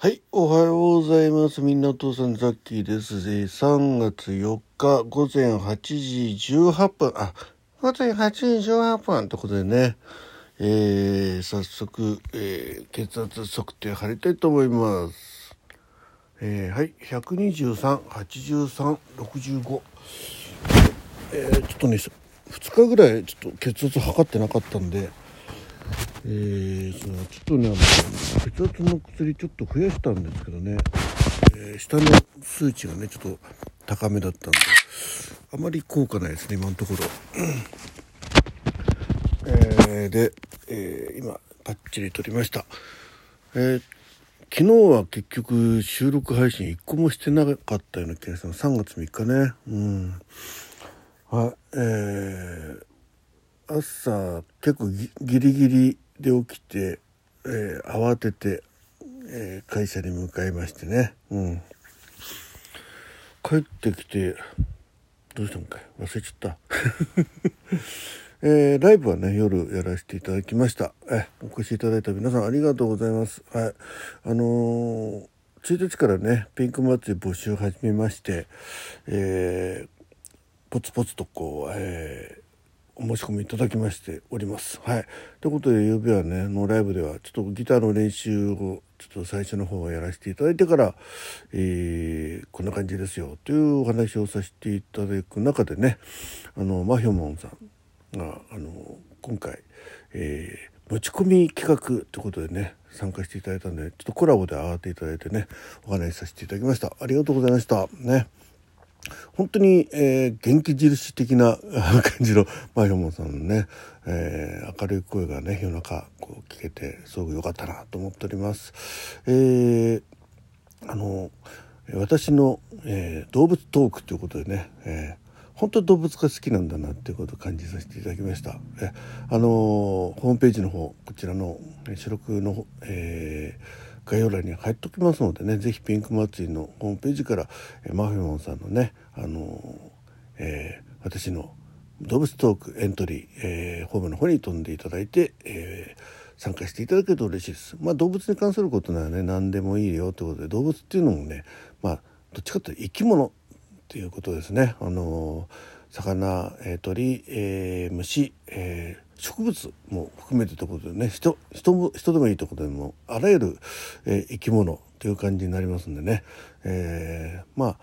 はい、おはようございます。みんなお父さんザッキーです。3月4日午前8時18分、あ、午前8時18分ということでね、えー早速、えー血圧測定貼りたいと思います。えーはい、123、83、65。えーちょっとね、2日ぐらいちょっと血圧測ってなかったんで、えー、そのちょっとねあの血圧の薬ちょっと増やしたんですけどね、えー下の数値がねちょっと高めだったんであまり効果ないですね今のところ。えーで、えー今バッチリ撮りました。えー昨日は結局収録配信1個もしてなかったような気がする3月3日ね。うん。はい、えー朝結構ギリギリで起きて、えー慌てて、えー会社に向かいましてね、うん、帰ってきてどうしたのかい？忘れちゃった、えーライブはね夜やらせていただきました。えお越しいただいた皆さんありがとうございます。はい。あの1日からねピンク祭り募集を始めまして、えーポツポツとこう、えお申し込みいただきましております。はい。ということで、ゆうべはね、のライブでは、ちょっとギターの練習を、ちょっと最初の方をやらせていただいてから、えーこんな感じですよ、というお話をさせていただく中でね、あの、マヒョモンさんが、あの、今回、えー持ち込み企画ということでね、参加していただいたんで、ちょっとコラボで上がっていただいてね、お話しさせていただきました。ありがとうございました。ね。本当に、えー元気印的な 感じのマヒョモさんのね、えー明るい声がね夜中こう聞けてすごく良かったなと思っております。えーあの私の、えー動物トークということでね、えー本当動物が好きなんだなっていうことを感じさせていただきました。えあのホームページの方こちらの収録の、えー概要欄に貼っときますのでねぜひピンク祭りのホームページから、えマフィモンさんのね、あのえー私の動物トークエントリー、えーホームの方に飛んでいただいて、えー参加していただけると嬉しいです。まあ動物に関することならね何でもいいよということで動物っていうのもねまあどっちかというと生き物っていうことですね。あの魚、えー鳥、えー虫、えー植物も含めてということでね人人も人でもいいということでもあらゆる、えー生き物という感じになりますんでね、えーまあ、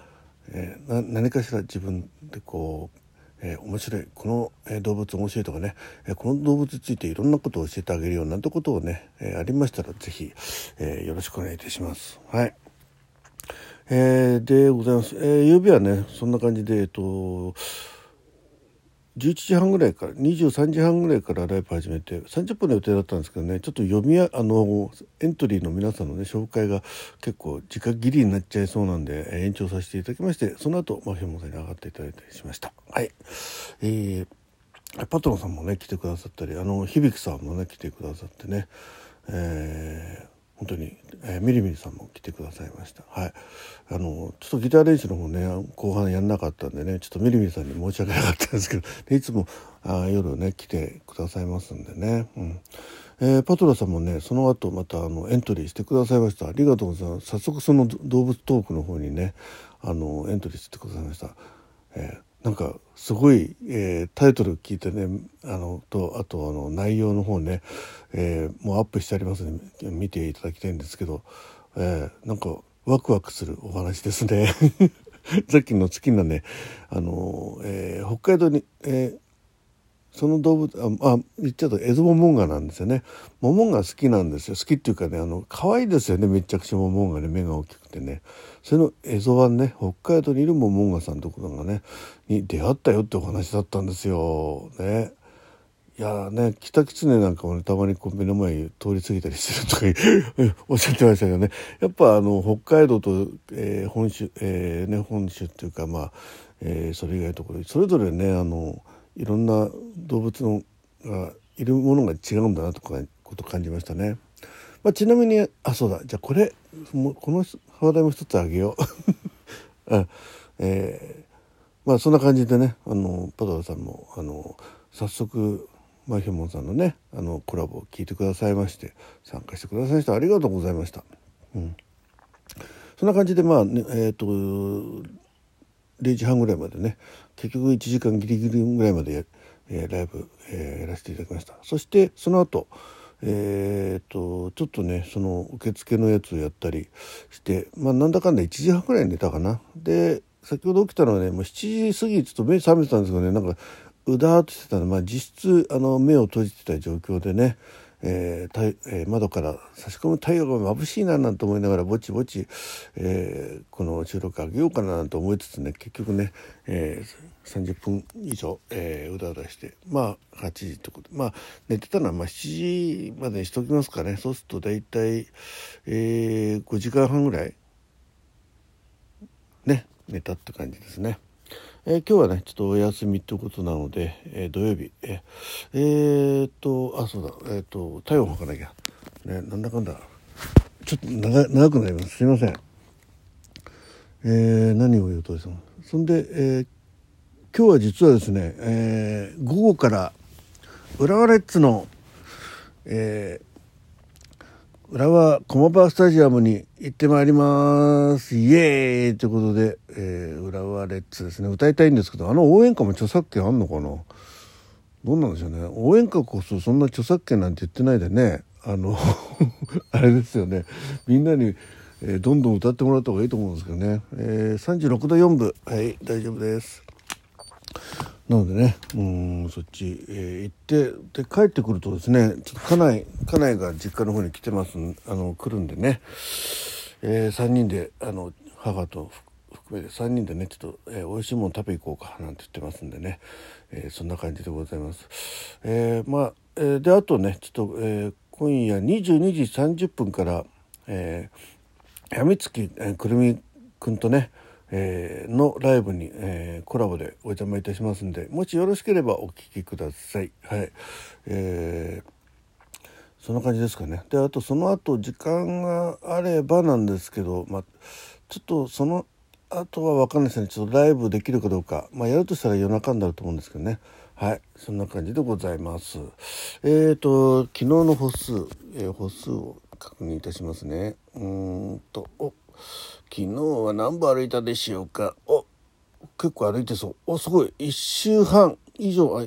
えーな何かしら自分でこうえー面白いこの、動物面白いとかね、えーこの動物についていろんなことを教えてあげるようなんてことをね、えーありましたらぜひ、えよろしくお願いいたします。はいえーでございます。えー、夕べはね、そんな感じで、えっと、11時半ぐらいから、23時半ぐらいからライブ始めて、30分の予定だったんですけどね、ちょっと読みや、あの、エントリーの皆さんのね、紹介が結構時間切りになっちゃいそうなんで、延長させていただきまして、その後、マフィモンさんに上がっていただいたりしました。はい。えーパトロンさんもね来てくださったりあの響さんもね来てくださってね、えー本当に、えーミリミリさんも来てくださいました。はい。あのちょっとギター練習の方ね後半やんなかったんでねちょっとミリミリさんに申し訳なかったんですけど でいつもあ夜ね来てくださいますんでね。うん。えーパトラさんもねその後またあのエントリーしてくださいました。ありがとうございます。早速その動物トークの方にねあのエントリーしてくださいました、えーなんかすごい、えータイトル聞いてねあのとあとあの内容の方ね、えーもうアップしてありますので見ていただきたいんですけど、えーなんかワクワクするお話ですね。さっきの月のねあの、えー北海道に、えーその動物ああ言っちゃうとエゾモモンガなんですよね。モモンガ好きなんですよ。好きっていうかねあの可愛いですよね。めちゃくちゃモモンガね。目が大きくてね。そのエゾワンね北海道にいるモモンガさんところがねに出会ったよってお話だったんですよ。ね。いやーね北狐なんかもねたまにこう目の前通り過ぎたりするとか おっしゃってましたけどね。やっぱあの北海道と、えー本州、えーね、本州っていうかまあ、えーそれ以外のところそれぞれねあのいろんな動物のがいるものが違うんだなとかこと感じましたね。まあ、ちなみにあそうだじゃあこれもこの話題も一つあげよう。うんえーまあそんな感じでねあのパドラさんもあの早速マヒョモンさんのねあのコラボを聞いてくださいまして参加してくださいましたありがとうございました。うんそんな感じでまあ、ね、えっ、ー、と0時半ぐらいまでね結局1時間ギリギリぐらいまで、えー、ライブ、えー、やらせていただきました。そしてその後えーと、ちょっとねその受付のやつをやったりしてまあなんだかんだ1時半ぐらい寝たかな。で先ほど起きたのはねもう7時過ぎちょっと目覚めてたんですけどねなんかうだーっとしてたので、まあ、実質あの目を閉じてた状況でねえーえー、窓から差し込む太陽が眩しいななんて思いながらぼちぼち、えー、この収録あげようかななんて思いつつね結局ね、えー、30分以上、えー、うだうだしてまあ8時ってことまあ寝てたのはまあ7時までにしときますかねそうすると大体、えー、5時間半ぐらいね寝たって感じですね。えー、今日はねちょっとお休みってことなので、えー、土曜日。ええー、っとあそうだ。え、っと体温測らなきゃ。ねなんだかんだ。ちょっと長長くなります。すいません。え、何を言うとですねそんで、え、今日は実はですね、え、午後から浦和レッズの、えー、浦和駒場スタジアムに行ってまいります。イエーイということで、えー、浦和レッズですね。歌いたいんですけどあの応援歌も著作権あんのかな？どうなんでしょうね。応援歌こそそんな著作権なんて言ってないでね。あの あれですよね。みんなに、えー、どんどん歌ってもらった方がいいと思うんですけどね、えー、36度4分。はい大丈夫です。なのでねうんそっち、えー、行ってで帰ってくるとですねちょっと家内家内が実家の方に来てますあの来るんでね、えー、3人であの母と含めて3人でねちょっと、えー、美味しいもの食べ行こうかなんて言ってますんでね、えー、そんな感じでございます。えー、まあ、えー、であとねちょっと、えー、今夜22時30分から、えー、やみつき、えー、くるみくんとねえー、のライブに、えー、コラボでお邪魔いたしますんでもしよろしければお聴きください。はい。えー、そんな感じですかね。であとその後時間があればなんですけど、まあ、ちょっとその後は分かんないですね。ちょっとライブできるかどうか、まあ、やるとしたら夜中になると思うんですけどね。はい。そんな感じでございます。えーと昨日の歩数、えー、歩数を確認いたしますね。うんとお昨日は何歩歩いたでしょうか？お結構歩いてそう。おすごい。1周半。以上。あ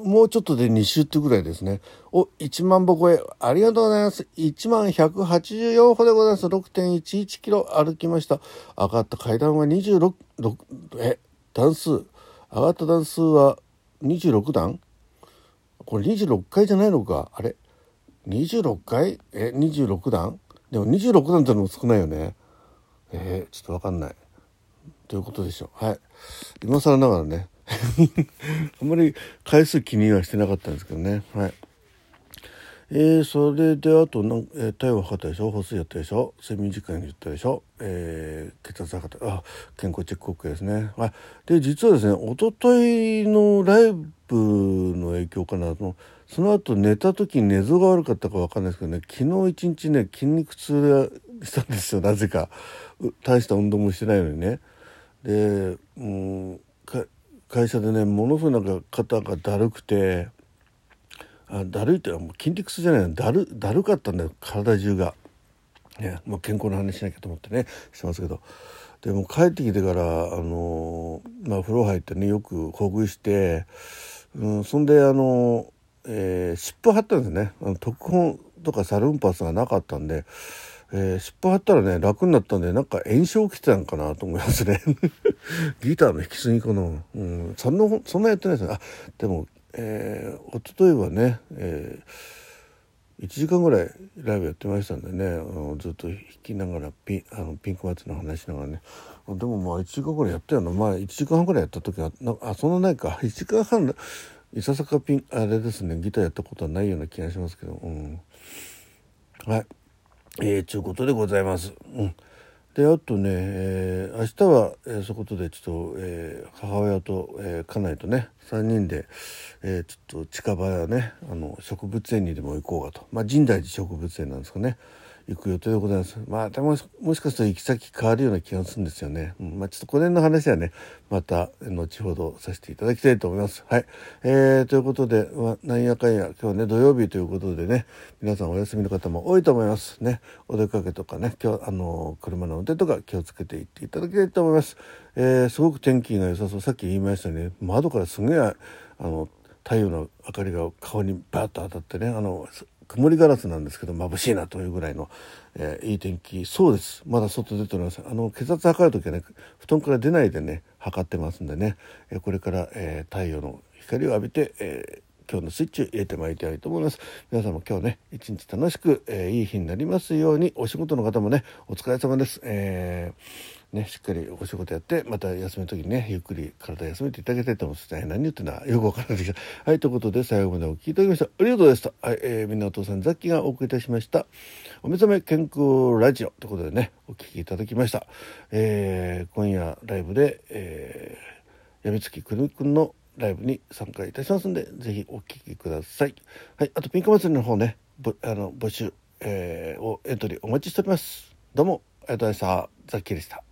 もうちょっとで2周ってぐらいですね。お1万歩超え。ありがとうございます。1万184歩でございます。6.11キロ。歩きました。上がった階段は26え段数。上がった段数は26段？これ26階じゃないのか。あれ？26階え26段？でも26段ってのも少ないよね。えー、ちょっと分かんない。ということでしょう。はい。今更ながらね。あんまり回数気にはしてなかったんですけどね。はい。えー、それであとなん、えー、体温測ったでしょ？歩数やったでしょ？睡眠時間に言ったでしょ、えー、血圧測った。あ健康チェック OK ですね。あで実はですね一昨日のライブの影響かなと。その後寝た時に寝相が悪かったか分かんないですけどね。昨日一日ね筋肉痛したんですよなぜか。大した運動もしてないのにね。で、うん、会社でねものすごいなんか肩がだるくてあだるいってもう筋肉痛じゃないの。だるだるかったんだよ体中が。ね、もう健康の話しなきゃと思ってねしてますけど。でも帰ってきてからあのまあ風呂入ってねよくほぐして、うん、そんであの、えー、湿布貼ったんですね。あの特本とかサルンパスがなかったんで、えー、湿布貼ったらね楽になったんでなんか炎症起きてたんかなと思いますね。ギターの弾きすぎかな、うん、そんなそんなやってないですね。あでもえー、一昨日はね、えー、1時間ぐらいライブやってましたんでね。あのずっと弾きながらピあのピンクマッチの話しながらね。でもまあ1時間ぐらいやったよな。まあ1時間半ぐらいやった時はなあそんなないか。1時間半いささかピンあれですねギターやったことはないような気がしますけど。うん。はい。えー、ちゅうことでございます。うん。であとね、えー、明日は、えー、そことでちょっと、えー、母親と、えー、家内とね3人で、えー、ちょっと近場やねあの植物園にでも行こうかと、まあ、神大寺植物園なんですかね。行く予定でございます。まあでももしかすると行き先変わるような気がするんですよね。うん、まあちょっとこの辺の話はねまた後ほどさせていただきたいと思います。はい。えー、ということで、まあ、なんやかんや今日ね土曜日ということでね皆さんお休みの方も多いと思いますね。お出かけとかね今日あの車の運転とか気をつけていっていただきたいと思います。えー、すごく天気が良さそうさっき言いましたね窓からすげえあの太陽の明かりが顔にバッと当たってねあの曇りガラスなんですけど眩しいなというぐらいの、えー、いい天気。そうです。まだ外出ておりますあの血圧測る時はね布団から出ないでね測ってますんでね、えー、これから、えー、太陽の光を浴びて、え今日のスイッチを入れてまいりたいと思います。皆さんも今日ね一日楽しく、えいい日になりますようにお仕事の方もねお疲れ様です、えーね、しっかりお仕事やってまた休みの時にねゆっくり体休めていただきたいと思います。何言ってんだよくわからないです はいということで最後までお聴きいただきましたありがとうございました。はい、えー、みんなお父さんザッキがお送りいたしましたお目覚め健康ラジオということでねお聴きいただきました。えー、今夜ライブで、えー、やみつきくるみくんのライブに参加いたしますんでぜひお聴きください。はい、あとピンク祭りの方ねあの募集、えー、をエントリーお待ちしております。どうもありがとうございました。ザッキーでした。